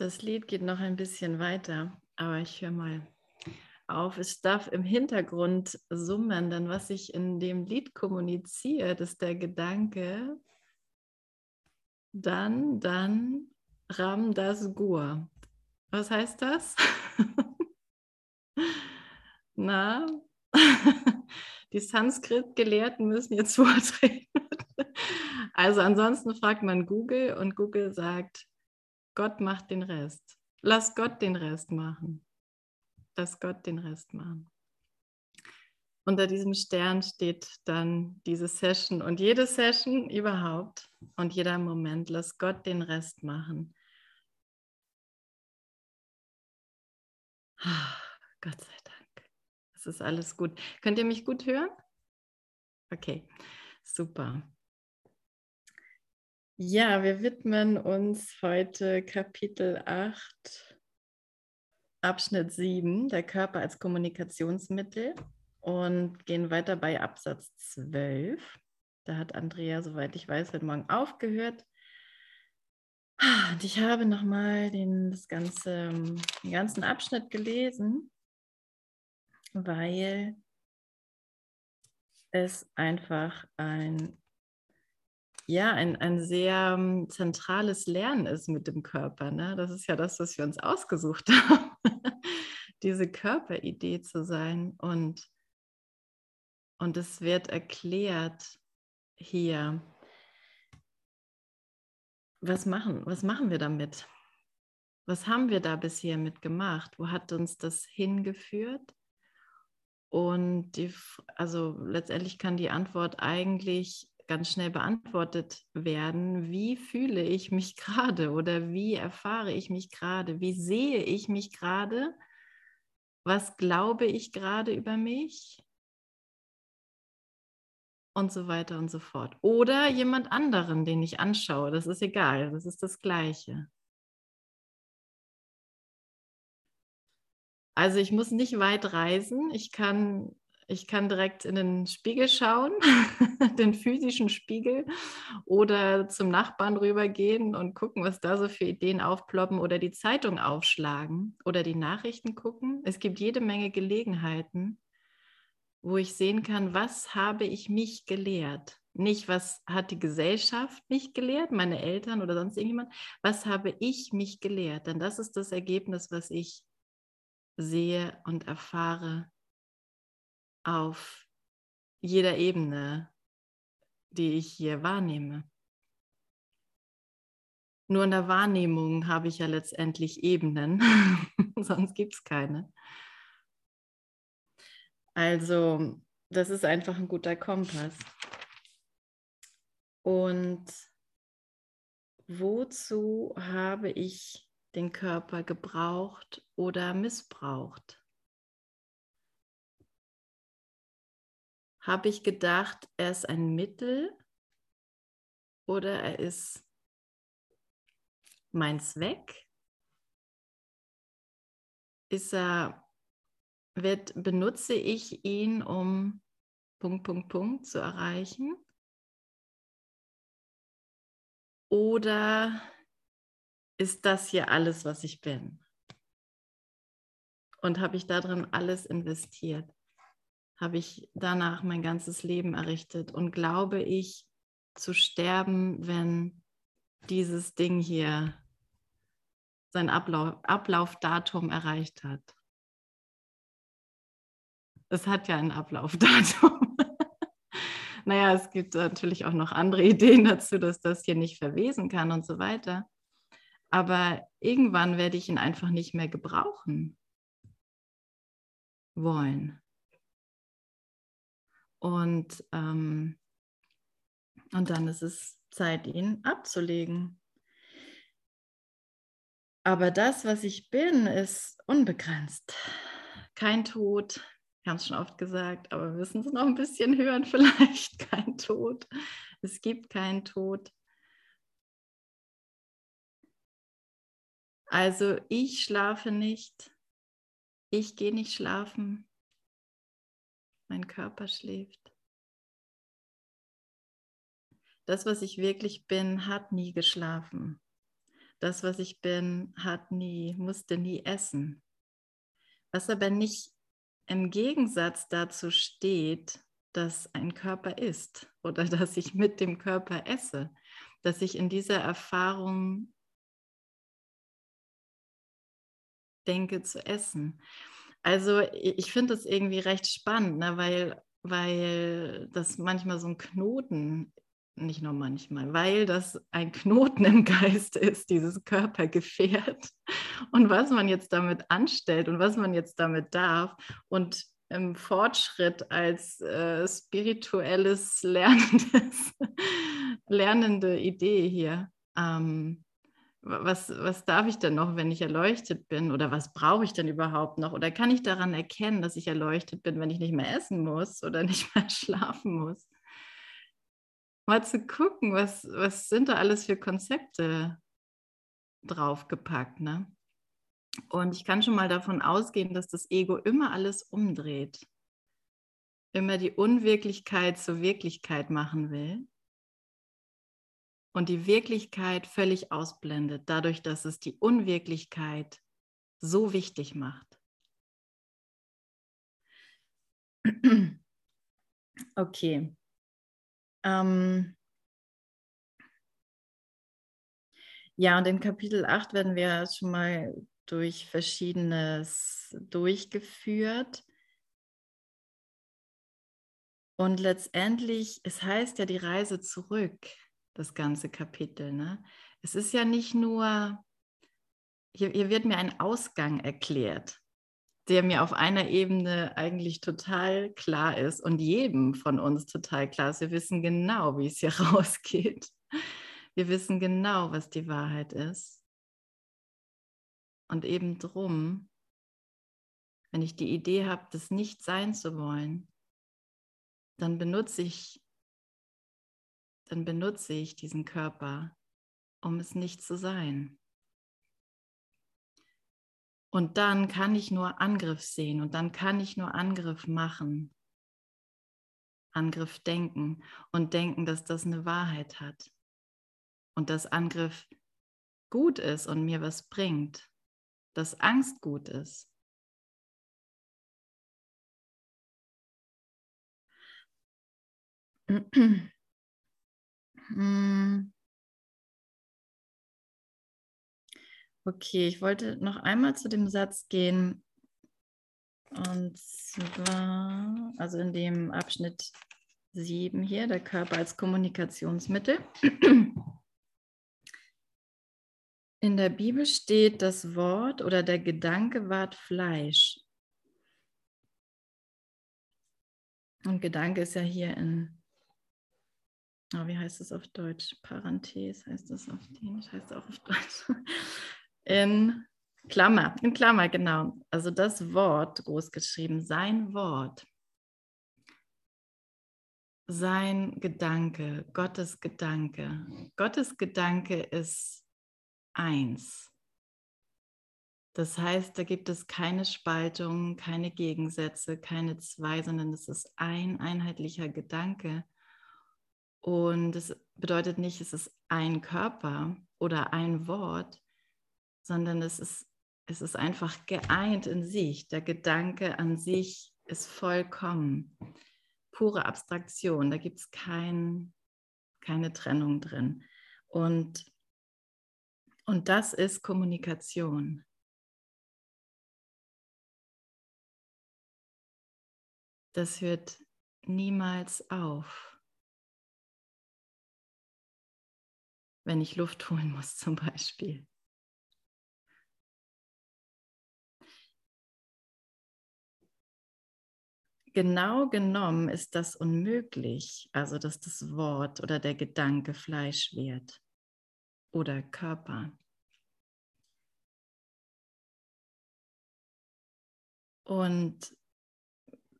Das Lied geht noch ein bisschen weiter, aber ich höre mal auf. Es darf im Hintergrund summen, denn was ich in dem Lied kommuniziert, ist der Gedanke, dann, dann, Ram das Gur. Was heißt das? Na, die Sanskrit-Gelehrten müssen jetzt vortreten. Also ansonsten fragt man Google und Google sagt, Gott macht den Rest. Lass Gott den Rest machen. Lass Gott den Rest machen. Unter diesem Stern steht dann diese Session und jede Session überhaupt und jeder Moment. Lass Gott den Rest machen. Gott sei Dank. Es ist alles gut. Könnt ihr mich gut hören? Okay, super. Ja, wir widmen uns heute Kapitel 8, Abschnitt 7, der Körper als Kommunikationsmittel und gehen weiter bei Absatz 12. Da hat Andrea, soweit ich weiß, heute Morgen aufgehört. Und ich habe nochmal den, ganze, den ganzen Abschnitt gelesen, weil es einfach ein ja, ein, ein sehr um, zentrales Lernen ist mit dem Körper. Ne? Das ist ja das, was wir uns ausgesucht haben, diese Körperidee zu sein. Und, und es wird erklärt hier, was machen, was machen wir damit? Was haben wir da bisher mitgemacht? Wo hat uns das hingeführt? Und die, also letztendlich kann die Antwort eigentlich ganz schnell beantwortet werden, wie fühle ich mich gerade oder wie erfahre ich mich gerade, wie sehe ich mich gerade, was glaube ich gerade über mich? Und so weiter und so fort. Oder jemand anderen, den ich anschaue, das ist egal, das ist das gleiche. Also ich muss nicht weit reisen, ich kann ich kann direkt in den Spiegel schauen, den physischen Spiegel, oder zum Nachbarn rübergehen und gucken, was da so für Ideen aufploppen oder die Zeitung aufschlagen oder die Nachrichten gucken. Es gibt jede Menge Gelegenheiten, wo ich sehen kann, was habe ich mich gelehrt. Nicht, was hat die Gesellschaft mich gelehrt, meine Eltern oder sonst irgendjemand, was habe ich mich gelehrt. Denn das ist das Ergebnis, was ich sehe und erfahre auf jeder Ebene, die ich hier wahrnehme. Nur in der Wahrnehmung habe ich ja letztendlich Ebenen, sonst gibt es keine. Also, das ist einfach ein guter Kompass. Und wozu habe ich den Körper gebraucht oder missbraucht? Habe ich gedacht, er ist ein Mittel oder er ist mein Zweck? Ist er, wird, benutze ich ihn, um Punkt, Punkt, Punkt zu erreichen? Oder ist das hier alles, was ich bin? Und habe ich darin alles investiert? Habe ich danach mein ganzes Leben errichtet und glaube ich zu sterben, wenn dieses Ding hier sein Ablauf, Ablaufdatum erreicht hat. Es hat ja ein Ablaufdatum. naja, es gibt natürlich auch noch andere Ideen dazu, dass das hier nicht verwesen kann und so weiter. Aber irgendwann werde ich ihn einfach nicht mehr gebrauchen wollen. Und, ähm, und dann ist es Zeit, ihn abzulegen. Aber das, was ich bin, ist unbegrenzt. Kein Tod. Wir haben es schon oft gesagt, aber wir müssen es noch ein bisschen hören vielleicht. Kein Tod. Es gibt keinen Tod. Also ich schlafe nicht. Ich gehe nicht schlafen mein Körper schläft. Das, was ich wirklich bin, hat nie geschlafen. das, was ich bin, hat nie, musste nie essen. Was aber nicht im Gegensatz dazu steht, dass ein Körper ist oder dass ich mit dem Körper esse, dass ich in dieser Erfahrung denke zu essen. Also ich finde das irgendwie recht spannend, ne, weil, weil das manchmal so ein Knoten, nicht nur manchmal, weil das ein Knoten im Geist ist, dieses Körpergefährt und was man jetzt damit anstellt und was man jetzt damit darf. Und im Fortschritt als äh, spirituelles, lernendes, lernende Idee hier. Ähm, was, was darf ich denn noch, wenn ich erleuchtet bin? Oder was brauche ich denn überhaupt noch? Oder kann ich daran erkennen, dass ich erleuchtet bin, wenn ich nicht mehr essen muss oder nicht mehr schlafen muss? Mal zu gucken, was, was sind da alles für Konzepte draufgepackt, ne? Und ich kann schon mal davon ausgehen, dass das Ego immer alles umdreht, immer die Unwirklichkeit zur Wirklichkeit machen will und die Wirklichkeit völlig ausblendet, dadurch, dass es die Unwirklichkeit so wichtig macht. Okay. Ähm ja, und in Kapitel 8 werden wir schon mal durch verschiedenes durchgeführt. Und letztendlich, es heißt ja die Reise zurück, das ganze Kapitel. Ne? Es ist ja nicht nur, hier, hier wird mir ein Ausgang erklärt, der mir auf einer Ebene eigentlich total klar ist und jedem von uns total klar ist. Wir wissen genau, wie es hier rausgeht. Wir wissen genau, was die Wahrheit ist. Und eben drum, wenn ich die Idee habe, das nicht sein zu wollen, dann benutze ich, dann benutze ich diesen Körper, um es nicht zu sein. Und dann kann ich nur Angriff sehen und dann kann ich nur Angriff machen. Angriff denken und denken, dass das eine Wahrheit hat und dass Angriff gut ist und mir was bringt dass Angst gut ist. Okay, ich wollte noch einmal zu dem Satz gehen. Und zwar, also in dem Abschnitt 7 hier, der Körper als Kommunikationsmittel. In der Bibel steht, das Wort oder der Gedanke ward Fleisch. Und Gedanke ist ja hier in, oh, wie heißt es auf Deutsch? Parenthese heißt das auf Dänisch, heißt es auch auf Deutsch. In Klammer, in Klammer, genau. Also das Wort, groß geschrieben, sein Wort. Sein Gedanke, Gottes Gedanke. Gottes Gedanke ist eins. Das heißt, da gibt es keine Spaltung, keine Gegensätze, keine zwei, sondern es ist ein einheitlicher Gedanke. Und es bedeutet nicht, es ist ein Körper oder ein Wort, sondern es ist, es ist einfach geeint in sich. Der Gedanke an sich ist vollkommen. Pure Abstraktion, da gibt es kein, keine Trennung drin. Und und das ist Kommunikation. Das hört niemals auf. Wenn ich Luft holen muss zum Beispiel. Genau genommen ist das unmöglich, also dass das Wort oder der Gedanke Fleisch wird oder Körper. Und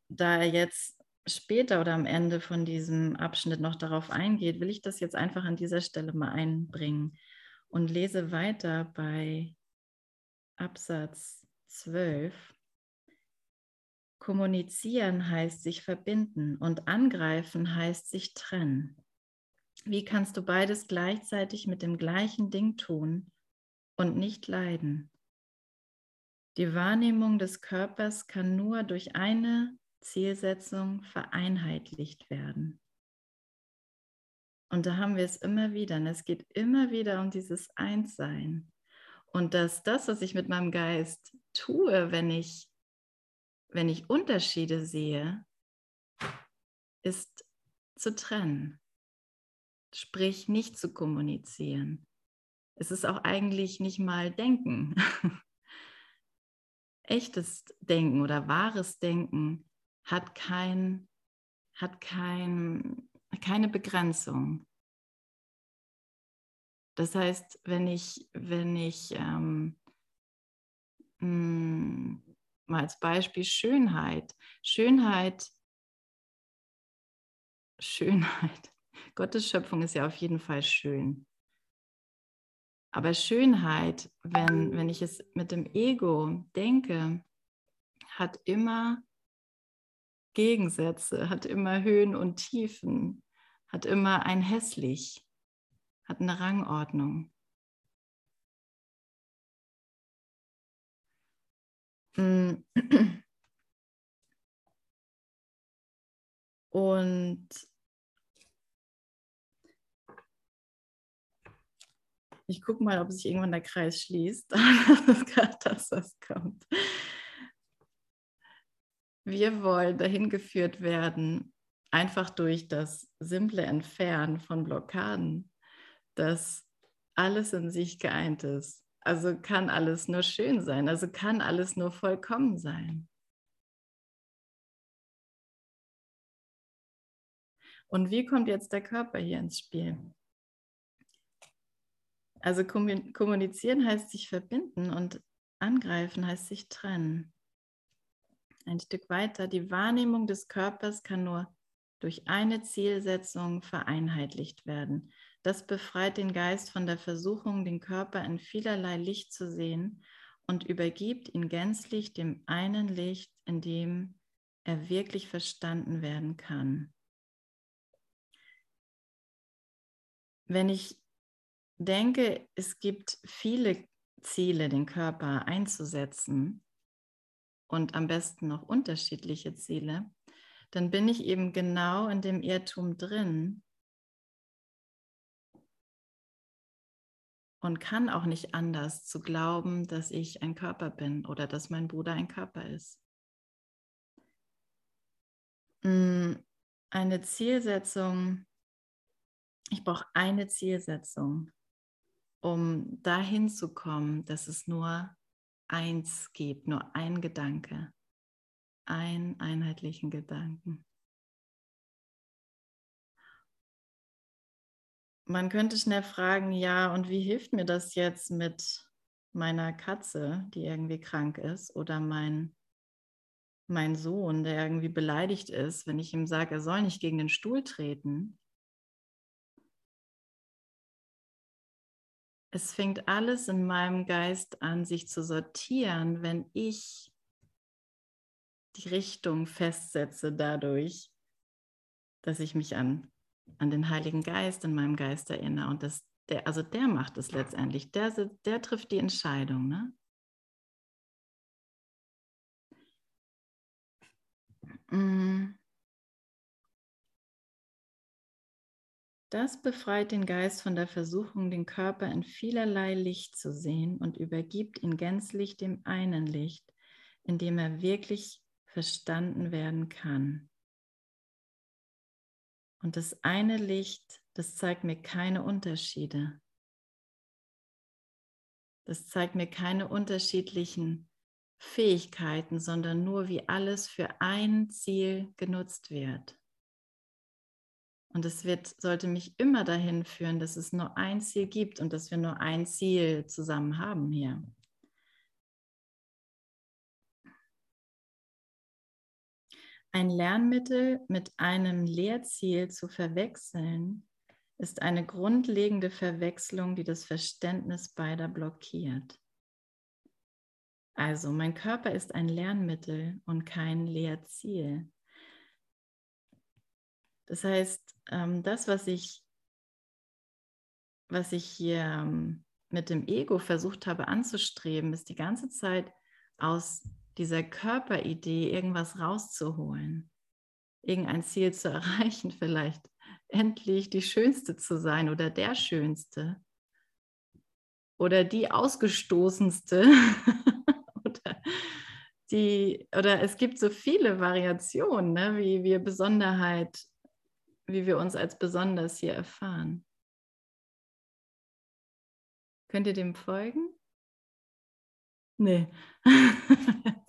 da jetzt später oder am Ende von diesem Abschnitt noch darauf eingeht, will ich das jetzt einfach an dieser Stelle mal einbringen und lese weiter bei Absatz 12. Kommunizieren heißt sich verbinden und angreifen heißt sich trennen. Wie kannst du beides gleichzeitig mit dem gleichen Ding tun und nicht leiden. Die Wahrnehmung des Körpers kann nur durch eine Zielsetzung vereinheitlicht werden. Und da haben wir es immer wieder. Und es geht immer wieder um dieses Einssein. Und dass das, was ich mit meinem Geist tue, wenn ich, wenn ich Unterschiede sehe, ist zu trennen. Sprich, nicht zu kommunizieren. Es ist auch eigentlich nicht mal Denken. Echtes Denken oder wahres Denken hat kein, hat kein, keine Begrenzung. Das heißt, wenn ich, wenn ich ähm, mh, hm, mal als Beispiel Schönheit, Schönheit, Schönheit, Gottes Schöpfung ist ja auf jeden Fall schön. Aber Schönheit, wenn, wenn ich es mit dem Ego denke, hat immer Gegensätze, hat immer Höhen und Tiefen, hat immer ein hässlich, hat eine Rangordnung. Mm. Und ich gucke mal, ob sich irgendwann der Kreis schließt. das ist gerade das, was kommt. Wir wollen dahin geführt werden, einfach durch das simple Entfernen von Blockaden, dass alles in sich geeint ist. Also kann alles nur schön sein, also kann alles nur vollkommen sein. Und wie kommt jetzt der Körper hier ins Spiel? Also kommunizieren heißt sich verbinden und angreifen heißt sich trennen. Ein Stück weiter, die Wahrnehmung des Körpers kann nur durch eine Zielsetzung vereinheitlicht werden. Das befreit den Geist von der Versuchung, den Körper in vielerlei Licht zu sehen und übergibt ihn gänzlich dem einen Licht, in dem er wirklich verstanden werden kann. Wenn ich denke, es gibt viele Ziele, den Körper einzusetzen, und am besten noch unterschiedliche Ziele, dann bin ich eben genau in dem Irrtum drin und kann auch nicht anders zu glauben, dass ich ein Körper bin oder dass mein Bruder ein Körper ist. Mm, eine Zielsetzung, ich brauche eine Zielsetzung, um dahin zu kommen, dass es nur eins gibt, nur ein Gedanke, einen einheitlichen Gedanken. Man könnte schnell fragen, ja, und wie hilft mir das jetzt mit meiner Katze, die irgendwie krank ist, oder mein, mein Sohn, der irgendwie beleidigt ist, wenn ich ihm sage, er soll nicht gegen den Stuhl treten? Es fängt alles in meinem Geist an, sich zu sortieren, wenn ich die Richtung festsetze dadurch, dass ich mich an, an den Heiligen Geist in meinem Geist erinnere. Und das, der, also der macht es letztendlich, der, der trifft die Entscheidung. Ne? Mm. Das befreit den Geist von der Versuchung, den Körper in vielerlei Licht zu sehen und übergibt ihn gänzlich dem einen Licht, in dem er wirklich verstanden werden kann. Und das eine Licht, das zeigt mir keine Unterschiede. Das zeigt mir keine unterschiedlichen Fähigkeiten, sondern nur, wie alles für ein Ziel genutzt wird. Und es wird, sollte mich immer dahin führen, dass es nur ein Ziel gibt und dass wir nur ein Ziel zusammen haben hier. Ein Lernmittel mit einem Lehrziel zu verwechseln, ist eine grundlegende Verwechslung, die das Verständnis beider blockiert. Also, mein Körper ist ein Lernmittel und kein Lehrziel. Das heißt, ähm, das, was ich, was ich hier ähm, mit dem Ego versucht habe anzustreben, ist die ganze Zeit aus dieser Körperidee irgendwas rauszuholen, irgendein Ziel zu erreichen, vielleicht endlich die Schönste zu sein oder der Schönste. Oder die Ausgestoßenste. Oder die, oder es gibt so viele Variationen, ne, wie wir Besonderheit, wie wir uns als besonders hier erfahren. Könnt ihr dem folgen? Nee.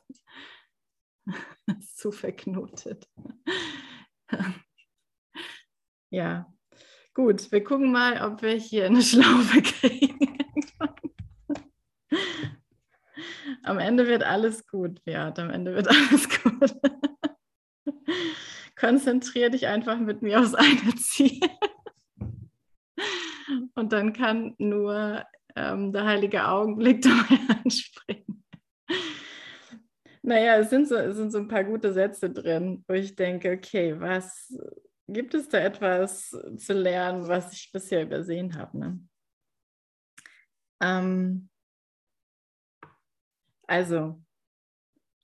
zu verknotet. ja, gut. Wir gucken mal, ob wir hier eine Schlaufe kriegen. Am Ende wird alles gut, Beat. Am Ende wird alles gut. Konzentriere dich einfach mit mir aufs eine Ziel. Und dann kann nur ähm, der heilige Augenblick dabei anspringen. Naja, es sind, so, es sind so ein paar gute Sätze drin, wo ich denke, okay, was gibt es da etwas zu lernen, was ich bisher übersehen habe? Ne? Ähm, also,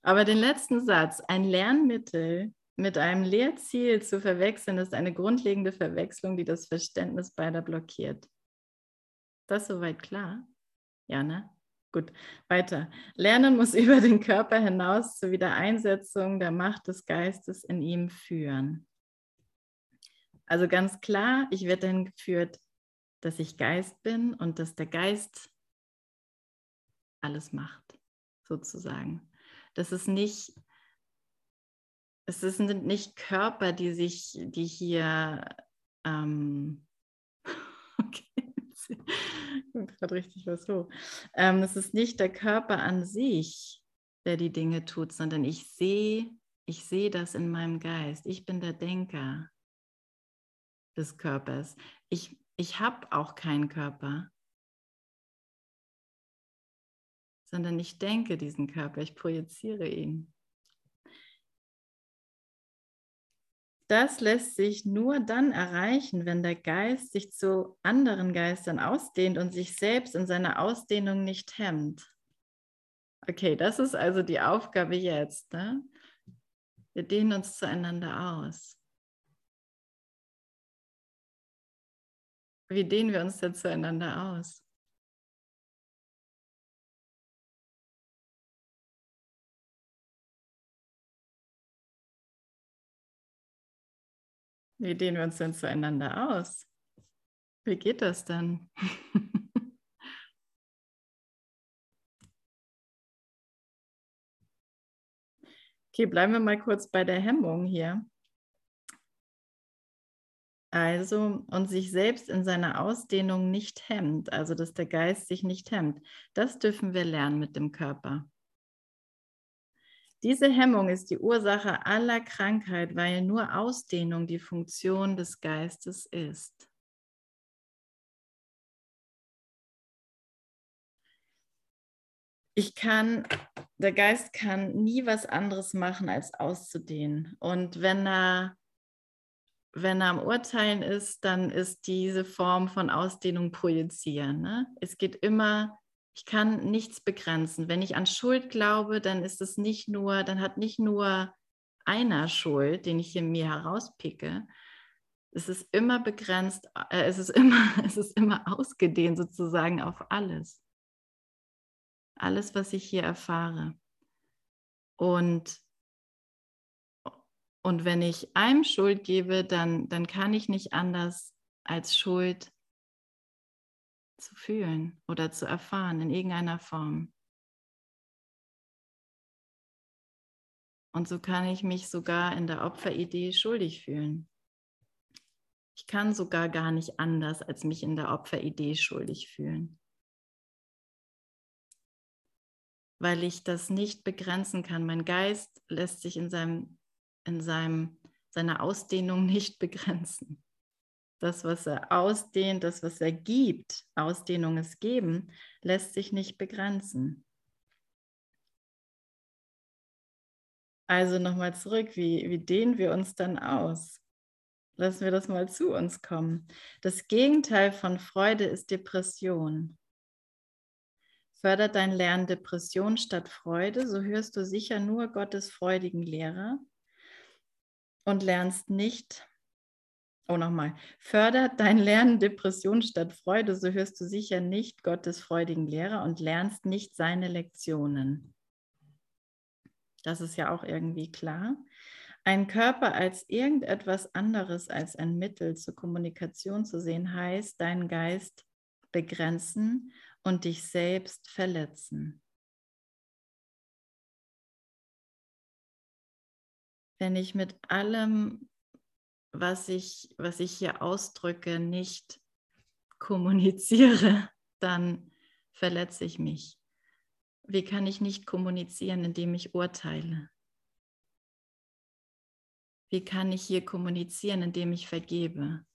aber den letzten Satz, ein Lernmittel mit einem Lehrziel zu verwechseln, ist eine grundlegende Verwechslung, die das Verständnis beider blockiert. Das soweit klar? Ja, ne? Gut, weiter. Lernen muss über den Körper hinaus zur Wiedereinsetzung der Macht des Geistes in ihm führen. Also ganz klar, ich werde dann geführt, dass ich Geist bin und dass der Geist alles macht, sozusagen. Das ist nicht, es sind nicht Körper, die sich, die hier, ähm, okay, gerade richtig was hoch. Ähm, es ist nicht der Körper an sich, der die Dinge tut, sondern ich sehe, ich sehe das in meinem Geist. Ich bin der Denker des Körpers. Ich, ich habe auch keinen Körper, sondern ich denke diesen Körper, ich projiziere ihn. Das lässt sich nur dann erreichen, wenn der Geist sich zu anderen Geistern ausdehnt und sich selbst in seiner Ausdehnung nicht hemmt. Okay, das ist also die Aufgabe jetzt. Ne? Wir dehnen uns zueinander aus. Wie dehnen wir uns denn zueinander aus? Wie dehnen wir uns denn zueinander aus? Wie geht das dann? okay, bleiben wir mal kurz bei der Hemmung hier. Also, und sich selbst in seiner Ausdehnung nicht hemmt, also dass der Geist sich nicht hemmt, das dürfen wir lernen mit dem Körper. Diese Hemmung ist die Ursache aller Krankheit, weil nur Ausdehnung die Funktion des Geistes ist. Ich kann, der Geist kann nie was anderes machen, als auszudehnen. Und wenn er, wenn er am Urteilen ist, dann ist diese Form von Ausdehnung projizieren. Ne? Es geht immer ich kann nichts begrenzen. Wenn ich an Schuld glaube, dann ist es nicht nur, dann hat nicht nur einer Schuld, den ich in mir herauspicke. Es ist immer begrenzt, äh, es, ist immer, es ist immer ausgedehnt sozusagen auf alles. Alles, was ich hier erfahre. Und, und wenn ich einem Schuld gebe, dann, dann kann ich nicht anders als Schuld zu fühlen oder zu erfahren in irgendeiner Form. Und so kann ich mich sogar in der Opferidee schuldig fühlen. Ich kann sogar gar nicht anders, als mich in der Opferidee schuldig fühlen. Weil ich das nicht begrenzen kann. Mein Geist lässt sich in, seinem, in seinem, seiner Ausdehnung nicht begrenzen das, was er ausdehnt, das, was er gibt, Ausdehnung ist geben, lässt sich nicht begrenzen. Also nochmal zurück, wie, wie dehnen wir uns dann aus? Lassen wir das mal zu uns kommen. Das Gegenteil von Freude ist Depression. Fördert dein Lernen Depression statt Freude, so hörst du sicher nur Gottes freudigen Lehrer und lernst nicht, oh nochmal, fördert dein Lernen Depression statt Freude, so hörst du sicher nicht Gottes freudigen Lehrer und lernst nicht seine Lektionen. Das ist ja auch irgendwie klar. Ein Körper als irgendetwas anderes als ein Mittel zur Kommunikation zu sehen, heißt, deinen Geist begrenzen und dich selbst verletzen. Wenn ich mit allem, was ich, was ich hier ausdrücke, nicht kommuniziere, dann verletze ich mich. Wie kann ich nicht kommunizieren, indem ich urteile? Wie kann ich hier kommunizieren, indem ich vergebe?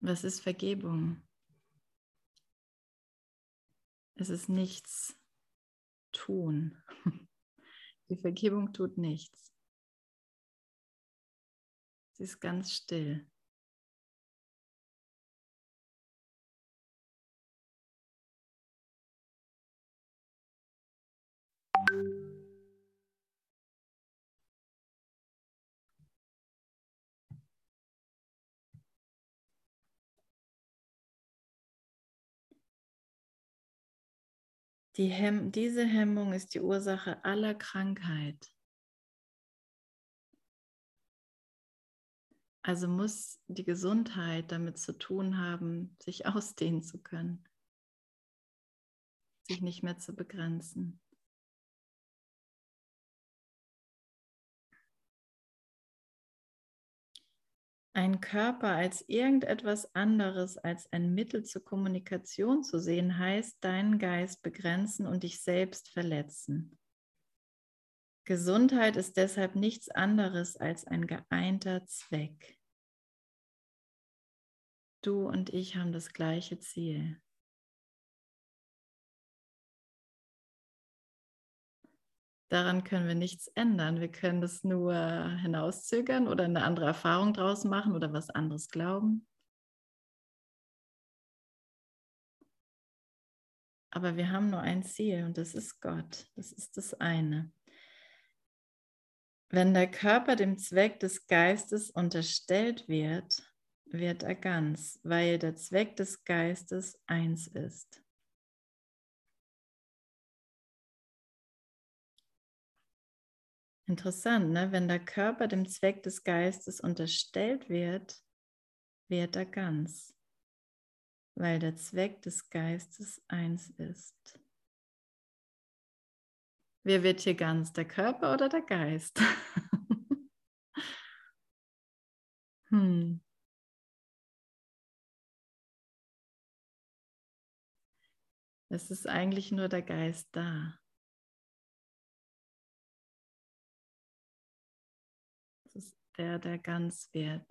Was ist Vergebung? Es ist nichts tun. Die Vergebung tut nichts. Sie ist ganz still. Die Hem diese Hemmung ist die Ursache aller Krankheit. Also muss die Gesundheit damit zu tun haben, sich ausdehnen zu können, sich nicht mehr zu begrenzen. Ein Körper als irgendetwas anderes als ein Mittel zur Kommunikation zu sehen, heißt deinen Geist begrenzen und dich selbst verletzen. Gesundheit ist deshalb nichts anderes als ein geeinter Zweck. Du und ich haben das gleiche Ziel. Daran können wir nichts ändern. Wir können das nur hinauszögern oder eine andere Erfahrung draus machen oder was anderes glauben. Aber wir haben nur ein Ziel und das ist Gott. Das ist das eine. Wenn der Körper dem Zweck des Geistes unterstellt wird, wird er ganz, weil der Zweck des Geistes eins ist. Interessant, ne? wenn der Körper dem Zweck des Geistes unterstellt wird, wird er ganz, weil der Zweck des Geistes eins ist. Wer wird hier ganz, der Körper oder der Geist? hm. Es ist eigentlich nur der Geist da. Der, der ganz wird.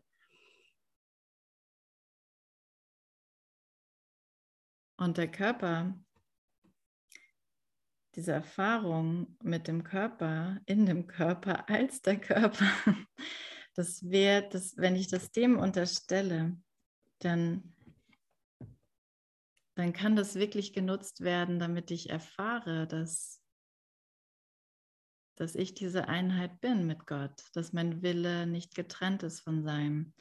Und der Körper, diese Erfahrung mit dem Körper, in dem Körper, als der Körper, das wird, das, wenn ich das dem unterstelle, dann, dann kann das wirklich genutzt werden, damit ich erfahre, dass dass ich diese Einheit bin mit Gott, dass mein Wille nicht getrennt ist von seinem.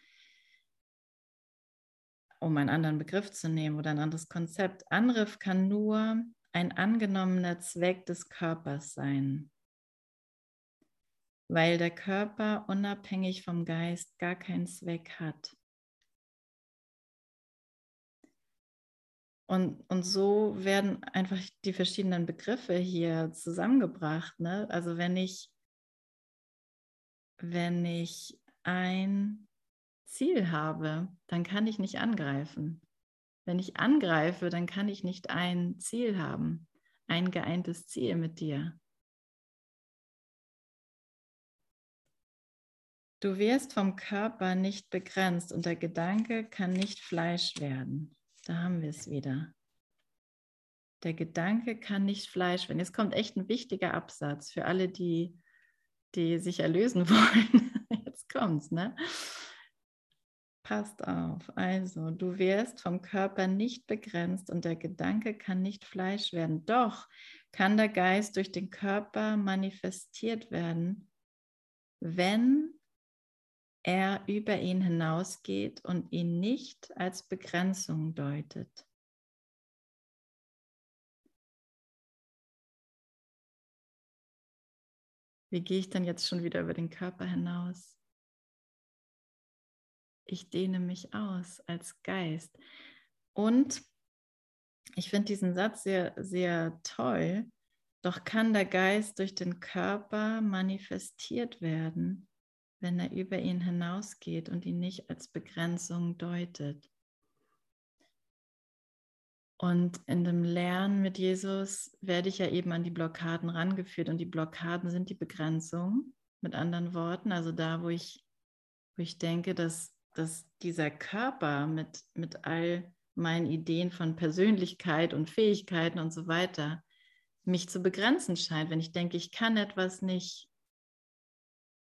Um einen anderen Begriff zu nehmen oder ein anderes Konzept. Angriff kann nur ein angenommener Zweck des Körpers sein, weil der Körper unabhängig vom Geist gar keinen Zweck hat. Und, und so werden einfach die verschiedenen Begriffe hier zusammengebracht. Ne? Also wenn ich, wenn ich ein Ziel habe, dann kann ich nicht angreifen. Wenn ich angreife, dann kann ich nicht ein Ziel haben, ein geeintes Ziel mit dir. Du wirst vom Körper nicht begrenzt und der Gedanke kann nicht Fleisch werden. Da haben wir es wieder. Der Gedanke kann nicht Fleisch werden. Jetzt kommt echt ein wichtiger Absatz für alle, die, die sich erlösen wollen. Jetzt kommt's, ne? Passt auf. Also, du wirst vom Körper nicht begrenzt und der Gedanke kann nicht Fleisch werden. Doch kann der Geist durch den Körper manifestiert werden, wenn er über ihn hinausgeht und ihn nicht als Begrenzung deutet. Wie gehe ich denn jetzt schon wieder über den Körper hinaus? Ich dehne mich aus als Geist. Und ich finde diesen Satz sehr, sehr toll. Doch kann der Geist durch den Körper manifestiert werden, wenn er über ihn hinausgeht und ihn nicht als Begrenzung deutet. Und in dem Lernen mit Jesus werde ich ja eben an die Blockaden rangeführt. Und die Blockaden sind die Begrenzung, mit anderen Worten. Also da, wo ich, wo ich denke, dass, dass dieser Körper mit, mit all meinen Ideen von Persönlichkeit und Fähigkeiten und so weiter mich zu begrenzen scheint. Wenn ich denke, ich kann etwas nicht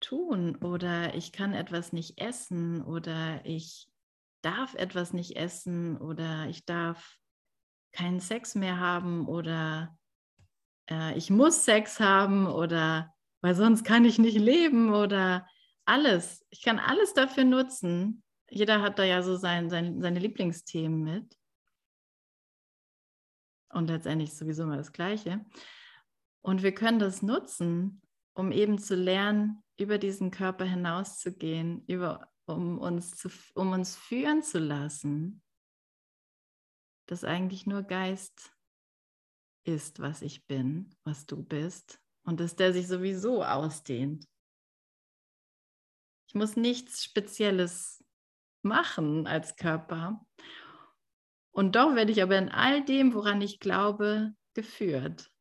tun oder ich kann etwas nicht essen oder ich darf etwas nicht essen oder ich darf keinen Sex mehr haben oder äh, ich muss Sex haben oder weil sonst kann ich nicht leben oder alles. Ich kann alles dafür nutzen. Jeder hat da ja so sein, sein, seine Lieblingsthemen mit. Und letztendlich sowieso immer das Gleiche. Und wir können das nutzen, um eben zu lernen, über diesen Körper hinauszugehen, über, um, uns zu, um uns führen zu lassen dass eigentlich nur Geist ist, was ich bin, was du bist und dass der sich sowieso ausdehnt. Ich muss nichts Spezielles machen als Körper. Und doch werde ich aber in all dem, woran ich glaube, geführt.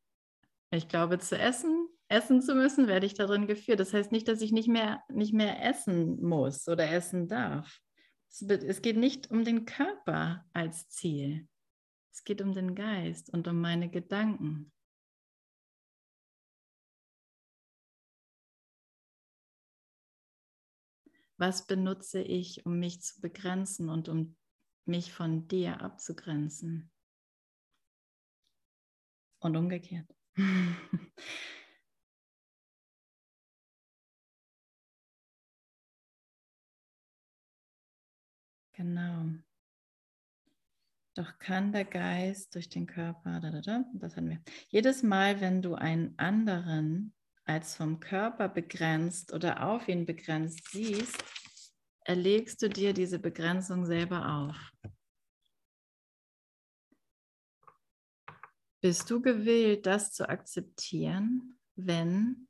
Ich glaube zu essen, essen zu müssen, werde ich darin geführt. Das heißt nicht, dass ich nicht mehr, nicht mehr essen muss oder essen darf. Es geht nicht um den Körper als Ziel. Es geht um den Geist und um meine Gedanken. Was benutze ich, um mich zu begrenzen und um mich von dir abzugrenzen? Und umgekehrt. genau. Doch kann der Geist durch den Körper, da, da, da, das hatten wir. Jedes Mal, wenn du einen anderen als vom Körper begrenzt oder auf ihn begrenzt siehst, erlegst du dir diese Begrenzung selber auf. Bist du gewillt, das zu akzeptieren, wenn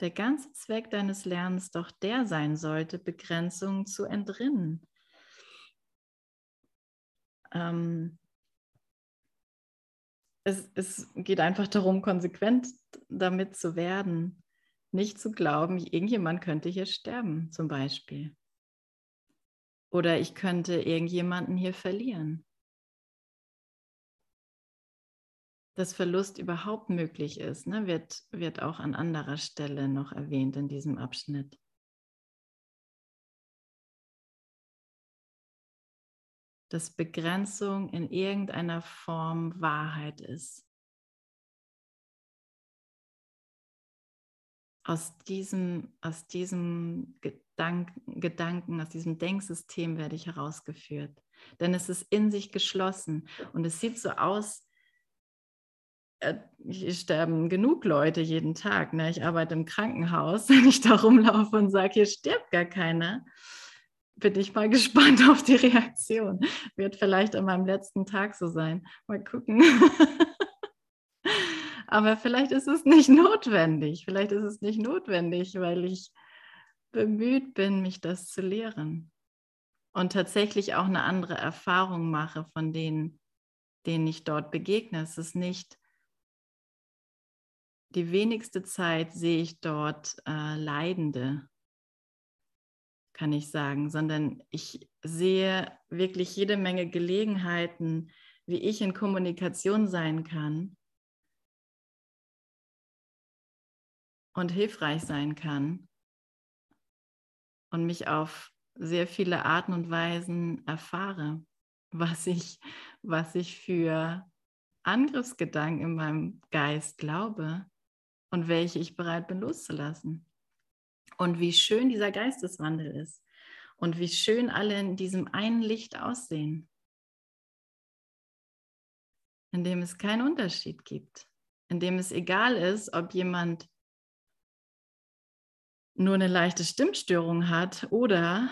der ganze Zweck deines Lernens doch der sein sollte, Begrenzungen zu entrinnen? Ähm, es, es geht einfach darum, konsequent damit zu werden. Nicht zu glauben, irgendjemand könnte hier sterben, zum Beispiel. Oder ich könnte irgendjemanden hier verlieren. Dass Verlust überhaupt möglich ist, ne, wird, wird auch an anderer Stelle noch erwähnt in diesem Abschnitt. Dass Begrenzung in irgendeiner Form Wahrheit ist. Aus diesem, aus diesem Gedanken, Gedanken, aus diesem Denksystem werde ich herausgeführt. Denn es ist in sich geschlossen und es sieht so aus, äh, hier sterben genug Leute jeden Tag. Ne? Ich arbeite im Krankenhaus, wenn ich da rumlaufe und sage, hier stirbt gar keiner bin ich mal gespannt auf die Reaktion. Wird vielleicht an meinem letzten Tag so sein. Mal gucken. Aber vielleicht ist es nicht notwendig. Vielleicht ist es nicht notwendig, weil ich bemüht bin, mich das zu lehren. Und tatsächlich auch eine andere Erfahrung mache von denen, denen ich dort begegne. Es ist nicht die wenigste Zeit sehe ich dort äh, Leidende kann ich sagen, sondern ich sehe wirklich jede Menge Gelegenheiten, wie ich in Kommunikation sein kann. und hilfreich sein kann und mich auf sehr viele Arten und Weisen erfahre, was ich, was ich für Angriffsgedanken in meinem Geist glaube und welche ich bereit bin loszulassen. Und wie schön dieser Geisteswandel ist. Und wie schön alle in diesem einen Licht aussehen, in dem es keinen Unterschied gibt, in dem es egal ist, ob jemand nur eine leichte Stimmstörung hat oder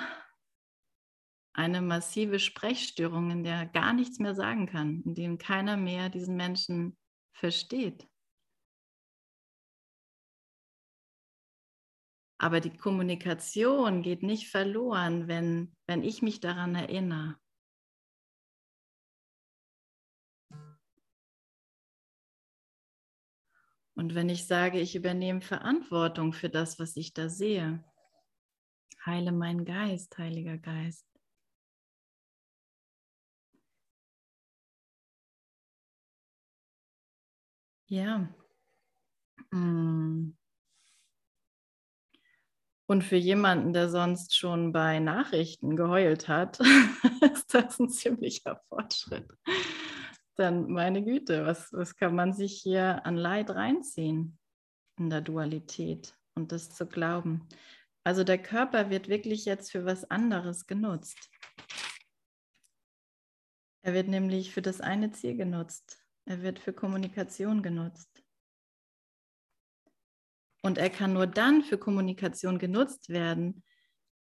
eine massive Sprechstörung, in der er gar nichts mehr sagen kann, in dem keiner mehr diesen Menschen versteht. Aber die Kommunikation geht nicht verloren, wenn, wenn ich mich daran erinnere. Und wenn ich sage, ich übernehme Verantwortung für das, was ich da sehe, heile meinen Geist, Heiliger Geist. Ja. Mm. Und für jemanden, der sonst schon bei Nachrichten geheult hat, ist das ein ziemlicher Fortschritt dann meine Güte, was, was kann man sich hier an Leid reinziehen in der Dualität und das zu glauben? Also der Körper wird wirklich jetzt für was anderes genutzt. Er wird nämlich für das eine Ziel genutzt. Er wird für Kommunikation genutzt. Und er kann nur dann für Kommunikation genutzt werden,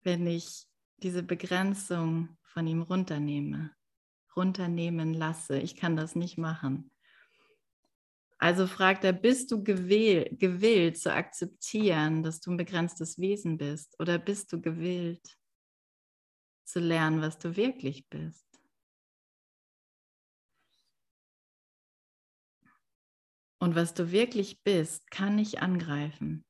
wenn ich diese Begrenzung von ihm runternehme runternehmen lasse. Ich kann das nicht machen. Also fragt er, bist du gewillt, gewillt zu akzeptieren, dass du ein begrenztes Wesen bist? Oder bist du gewillt zu lernen, was du wirklich bist? Und was du wirklich bist, kann nicht angreifen.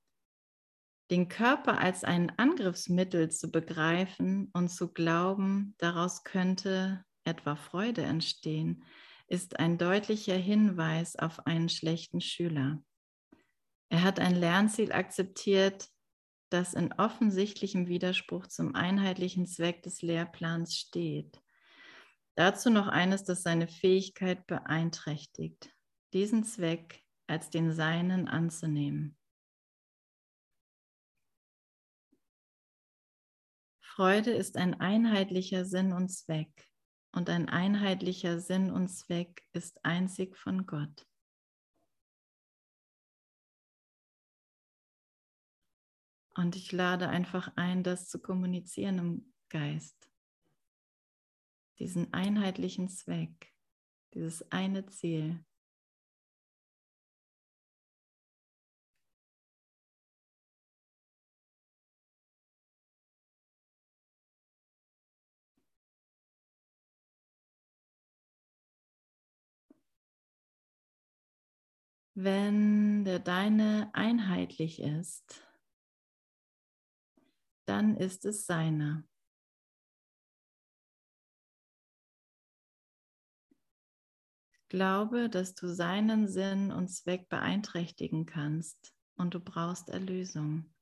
Den Körper als ein Angriffsmittel zu begreifen und zu glauben, daraus könnte etwa Freude entstehen, ist ein deutlicher Hinweis auf einen schlechten Schüler. Er hat ein Lernziel akzeptiert, das in offensichtlichem Widerspruch zum einheitlichen Zweck des Lehrplans steht. Dazu noch eines, das seine Fähigkeit beeinträchtigt, diesen Zweck als den seinen anzunehmen. Freude ist ein einheitlicher Sinn und Zweck und ein einheitlicher Sinn und Zweck ist einzig von Gott. Und ich lade einfach ein, das zu kommunizieren im Geist. Diesen einheitlichen Zweck, dieses eine Ziel. Wenn der deine einheitlich ist, dann ist es seiner. Glaube, dass du seinen Sinn und Zweck beeinträchtigen kannst und du brauchst Erlösung.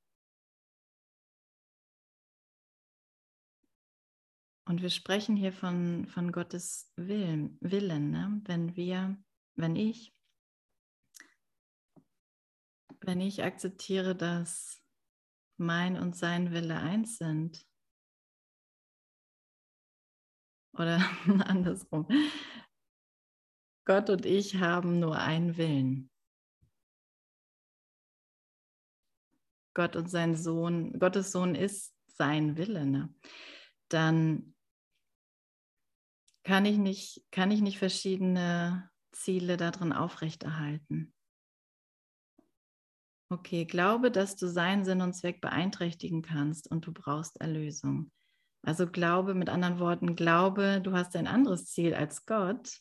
Und wir sprechen hier von, von Gottes Willen, Willen ne? wenn wir, wenn ich wenn ich akzeptiere, dass mein und sein Wille eins sind, oder andersrum, Gott und ich haben nur einen Willen. Gott und sein Sohn, Gottes Sohn ist sein Wille, ne? dann kann ich nicht, kann ich nicht verschiedene Ziele darin aufrechterhalten. Okay, glaube, dass du seinen Sinn und Zweck beeinträchtigen kannst und du brauchst Erlösung. Also glaube, mit anderen Worten, glaube, du hast ein anderes Ziel als Gott,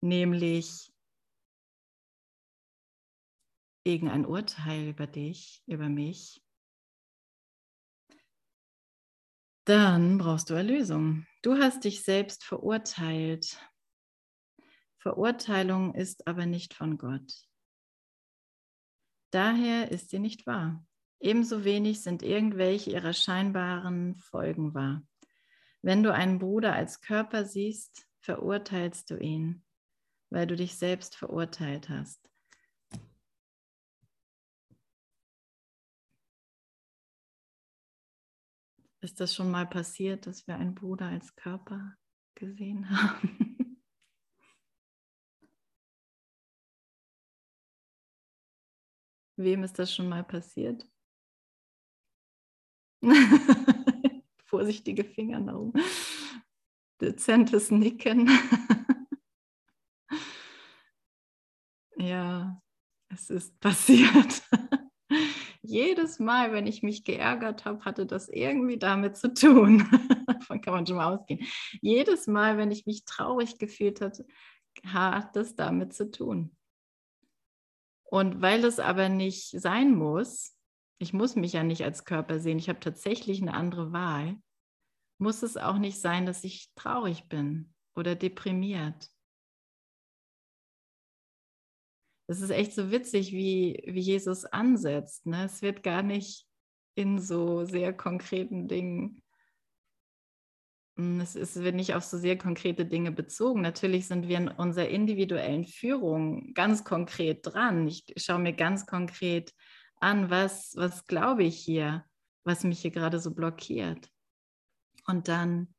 nämlich irgendein Urteil über dich, über mich. Dann brauchst du Erlösung. Du hast dich selbst verurteilt. Verurteilung ist aber nicht von Gott. Daher ist sie nicht wahr. Ebenso wenig sind irgendwelche ihrer scheinbaren Folgen wahr. Wenn du einen Bruder als Körper siehst, verurteilst du ihn, weil du dich selbst verurteilt hast. Ist das schon mal passiert, dass wir einen Bruder als Körper gesehen haben? Wem ist das schon mal passiert? Vorsichtige Finger nach oben. Dezentes Nicken. ja, es ist passiert. Jedes Mal, wenn ich mich geärgert habe, hatte das irgendwie damit zu tun. Davon kann man schon mal ausgehen. Jedes Mal, wenn ich mich traurig gefühlt hatte, hat das damit zu tun. Und weil es aber nicht sein muss, ich muss mich ja nicht als Körper sehen, ich habe tatsächlich eine andere Wahl, muss es auch nicht sein, dass ich traurig bin oder deprimiert. Es ist echt so witzig, wie, wie Jesus ansetzt. Ne? Es wird gar nicht in so sehr konkreten Dingen, es ist, wird nicht auf so sehr konkrete Dinge bezogen. Natürlich sind wir in unserer individuellen Führung ganz konkret dran. Ich schaue mir ganz konkret an, was, was glaube ich hier, was mich hier gerade so blockiert. Und dann,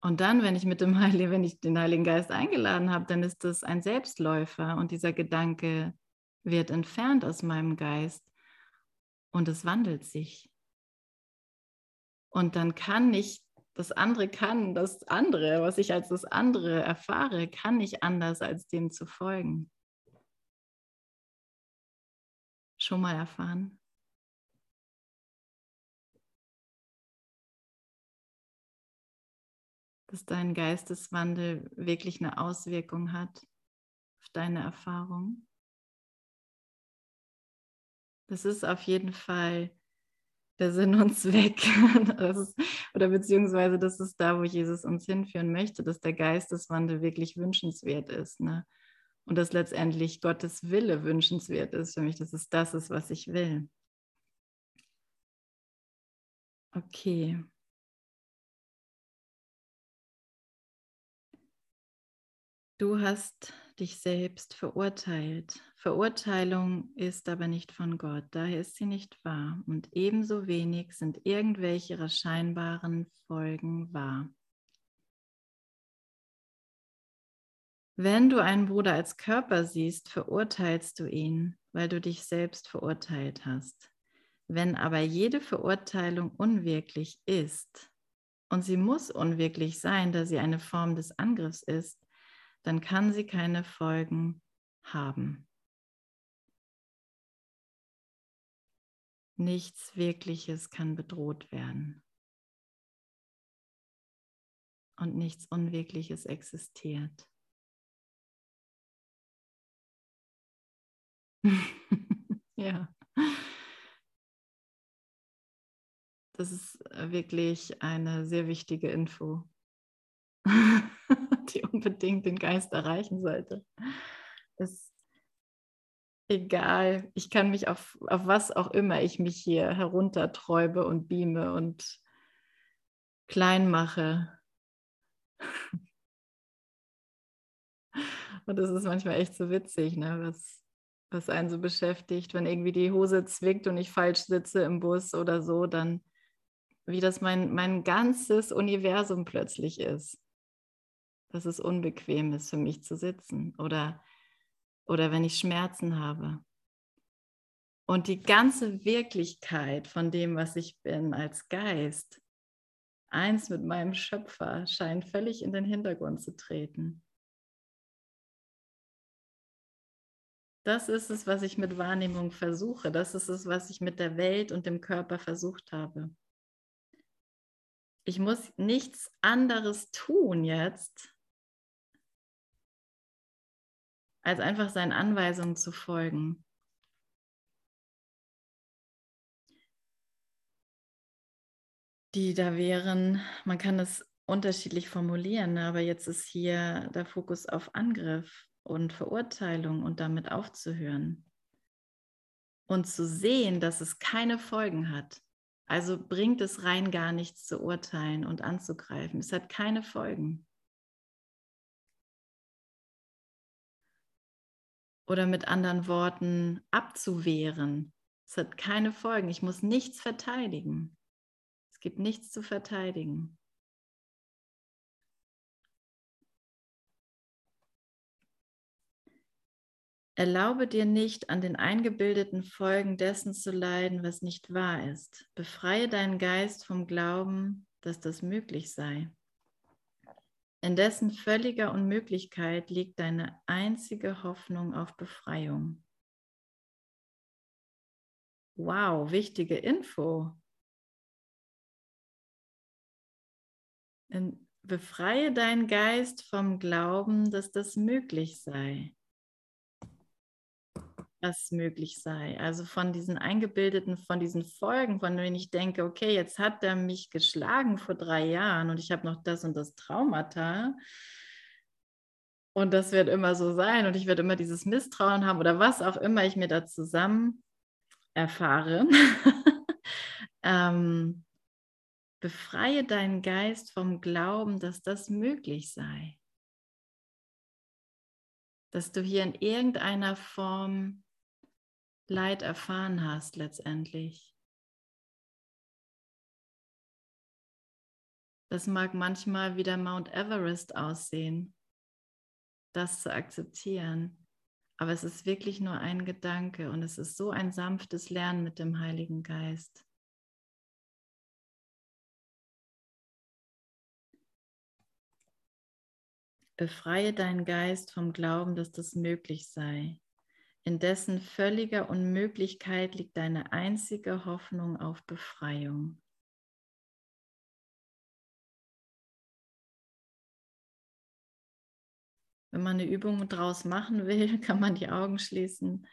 und dann, wenn ich mit dem Heiligen, wenn ich den Heiligen Geist eingeladen habe, dann ist das ein Selbstläufer und dieser Gedanke wird entfernt aus meinem Geist und es wandelt sich. Und dann kann ich, das andere kann, das andere, was ich als das andere erfahre, kann nicht anders, als dem zu folgen. Schon mal erfahren? dass dein Geisteswandel wirklich eine Auswirkung hat auf deine Erfahrung. Das ist auf jeden Fall der Sinn und Zweck. Ist, oder beziehungsweise das ist da, wo Jesus uns hinführen möchte, dass der Geisteswandel wirklich wünschenswert ist. Ne? Und dass letztendlich Gottes Wille wünschenswert ist für mich, dass es das ist, was ich will. Okay. Du hast dich selbst verurteilt. Verurteilung ist aber nicht von Gott, daher ist sie nicht wahr. Und ebenso wenig sind irgendwelche ihrer scheinbaren Folgen wahr. Wenn du einen Bruder als Körper siehst, verurteilst du ihn, weil du dich selbst verurteilt hast. Wenn aber jede Verurteilung unwirklich ist, und sie muss unwirklich sein, da sie eine Form des Angriffs ist, dann kann sie keine Folgen haben. Nichts Wirkliches kann bedroht werden. Und nichts Unwirkliches existiert. ja. Das ist wirklich eine sehr wichtige Info. die unbedingt den Geist erreichen sollte. Ist egal, ich kann mich auf, auf was auch immer ich mich hier herunterträube und beame und klein mache. Und das ist manchmal echt so witzig, ne? was, was einen so beschäftigt. Wenn irgendwie die Hose zwickt und ich falsch sitze im Bus oder so, dann wie das mein, mein ganzes Universum plötzlich ist dass es unbequem ist für mich zu sitzen oder, oder wenn ich Schmerzen habe. Und die ganze Wirklichkeit von dem, was ich bin als Geist, eins mit meinem Schöpfer, scheint völlig in den Hintergrund zu treten. Das ist es, was ich mit Wahrnehmung versuche. Das ist es, was ich mit der Welt und dem Körper versucht habe. Ich muss nichts anderes tun jetzt, als einfach seinen Anweisungen zu folgen. Die da wären, man kann es unterschiedlich formulieren, ne, aber jetzt ist hier der Fokus auf Angriff und Verurteilung und damit aufzuhören. und zu sehen, dass es keine Folgen hat. Also bringt es rein gar nichts zu urteilen und anzugreifen. Es hat keine Folgen. Oder mit anderen Worten, abzuwehren. Es hat keine Folgen. Ich muss nichts verteidigen. Es gibt nichts zu verteidigen. Erlaube dir nicht, an den eingebildeten Folgen dessen zu leiden, was nicht wahr ist. Befreie deinen Geist vom Glauben, dass das möglich sei. In dessen völliger Unmöglichkeit liegt deine einzige Hoffnung auf Befreiung. Wow, wichtige Info. Befreie deinen Geist vom Glauben, dass das möglich sei das möglich sei. Also von diesen eingebildeten, von diesen Folgen, von denen ich denke, okay, jetzt hat er mich geschlagen vor drei Jahren und ich habe noch das und das Traumata. Und das wird immer so sein und ich werde immer dieses Misstrauen haben oder was auch immer ich mir da zusammen erfahre. ähm, befreie deinen Geist vom Glauben, dass das möglich sei. Dass du hier in irgendeiner Form Leid erfahren hast letztendlich. Das mag manchmal wie der Mount Everest aussehen, das zu akzeptieren. Aber es ist wirklich nur ein Gedanke und es ist so ein sanftes Lernen mit dem Heiligen Geist. Befreie deinen Geist vom Glauben, dass das möglich sei. In dessen völliger Unmöglichkeit liegt deine einzige Hoffnung auf Befreiung. Wenn man eine Übung draus machen will, kann man die Augen schließen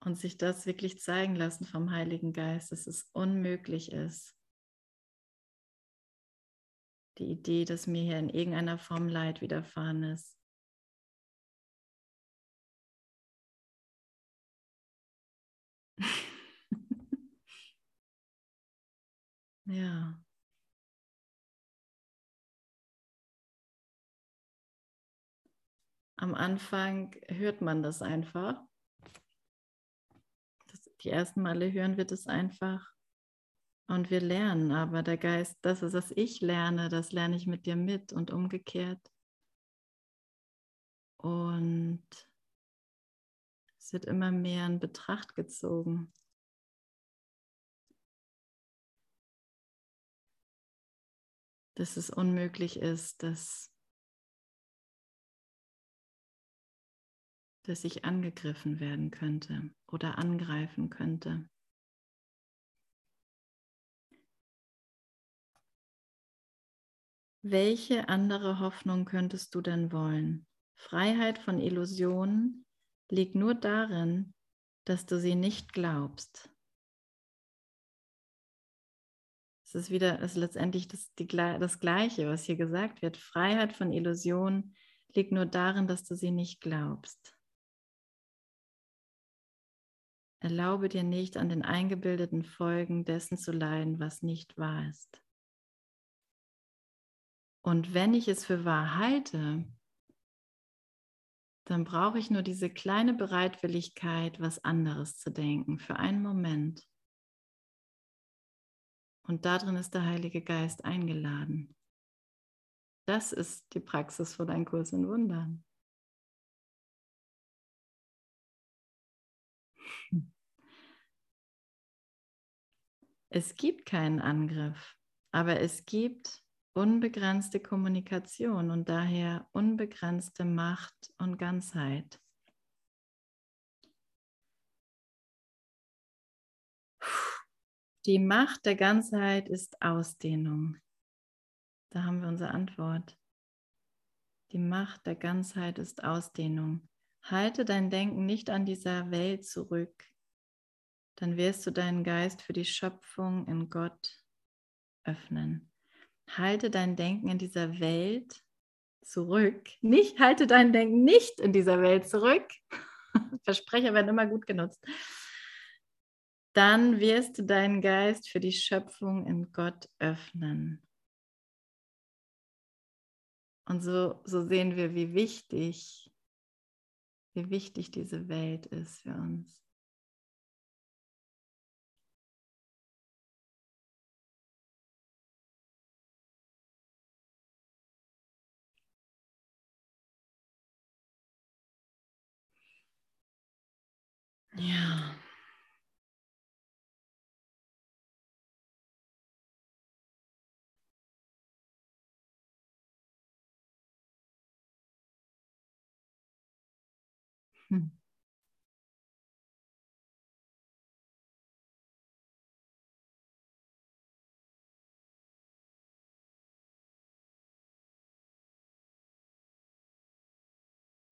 und sich das wirklich zeigen lassen vom Heiligen Geist, dass es unmöglich ist. Die Idee, dass mir hier in irgendeiner Form Leid widerfahren ist. Ja. Am Anfang hört man das einfach. Die ersten Male hören wir das einfach. Und wir lernen, aber der Geist, das ist, was ich lerne, das lerne ich mit dir mit und umgekehrt. Und es wird immer mehr in Betracht gezogen. Dass es unmöglich ist, dass, dass ich angegriffen werden könnte oder angreifen könnte. Welche andere Hoffnung könntest du denn wollen? Freiheit von Illusionen, liegt nur darin, dass du sie nicht glaubst. Es ist wieder, ist letztendlich das, die, das Gleiche, was hier gesagt wird. Freiheit von Illusion liegt nur darin, dass du sie nicht glaubst. Erlaube dir nicht, an den eingebildeten Folgen dessen zu leiden, was nicht wahr ist. Und wenn ich es für wahr halte, dann brauche ich nur diese kleine Bereitwilligkeit, was anderes zu denken für einen Moment. Und darin ist der Heilige Geist eingeladen. Das ist die Praxis von einem Kurs in Wundern. Es gibt keinen Angriff, aber es gibt unbegrenzte Kommunikation und daher unbegrenzte Macht und Ganzheit. Die Macht der Ganzheit ist Ausdehnung. Da haben wir unsere Antwort. Die Macht der Ganzheit ist Ausdehnung. Halte dein Denken nicht an dieser Welt zurück, dann wirst du deinen Geist für die Schöpfung in Gott öffnen. Halte dein Denken in dieser Welt zurück. Nicht, halte dein Denken nicht in dieser Welt zurück. Versprecher werden immer gut genutzt. Dann wirst du deinen Geist für die Schöpfung in Gott öffnen. Und so, so sehen wir, wie wichtig, wie wichtig diese Welt ist für uns. Ja. Hm.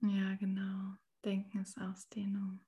Ja, genau. Denken ist Ausdehnung.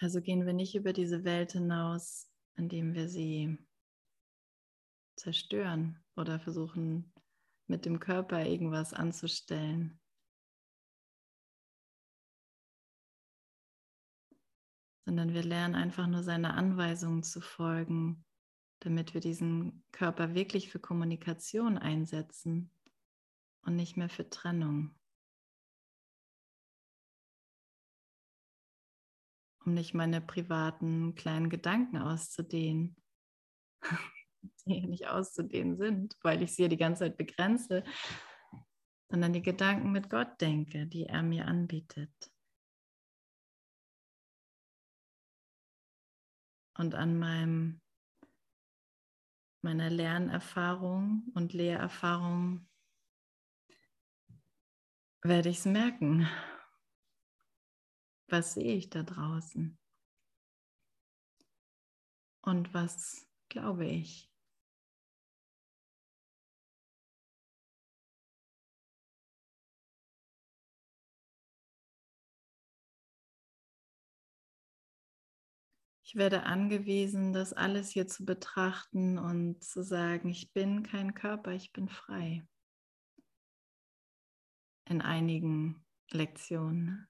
Also gehen wir nicht über diese Welt hinaus, indem wir sie zerstören oder versuchen mit dem Körper irgendwas anzustellen. Sondern wir lernen einfach nur seine Anweisungen zu folgen, damit wir diesen Körper wirklich für Kommunikation einsetzen und nicht mehr für Trennung. Um nicht meine privaten kleinen Gedanken auszudehnen, die nicht auszudehnen sind, weil ich sie ja die ganze Zeit begrenze, sondern die Gedanken mit Gott denke, die er mir anbietet. Und an meinem, meiner Lernerfahrung und Lehrerfahrung werde ich es merken was sehe ich da draußen? Und was glaube ich? Ich werde angewiesen, das alles hier zu betrachten und zu sagen, ich bin kein Körper, ich bin frei. In einigen Lektionen.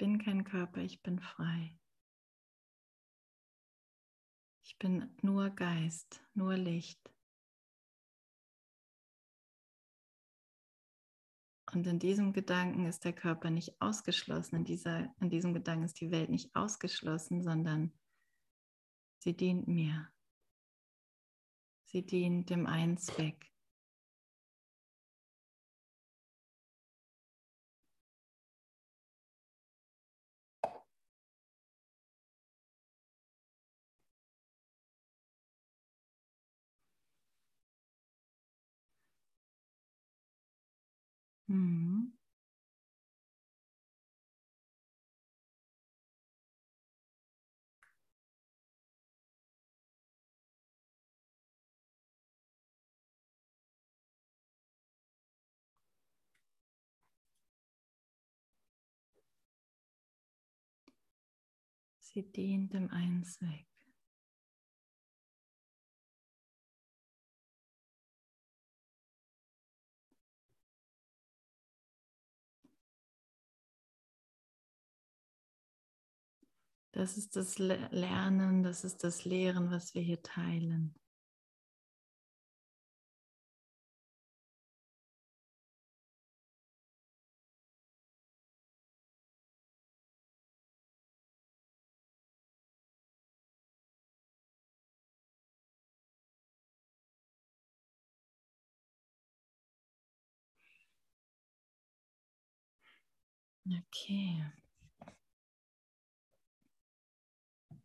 Bin kein Körper, ich bin frei. Ich bin nur Geist, nur Licht. Und in diesem Gedanken ist der Körper nicht ausgeschlossen, in, dieser, in diesem Gedanken ist die Welt nicht ausgeschlossen, sondern sie dient mir. Sie dient dem einen Zweck. Sie dient dem einen Zweck. Das ist das Lernen, das ist das Lehren, was wir hier teilen. Okay.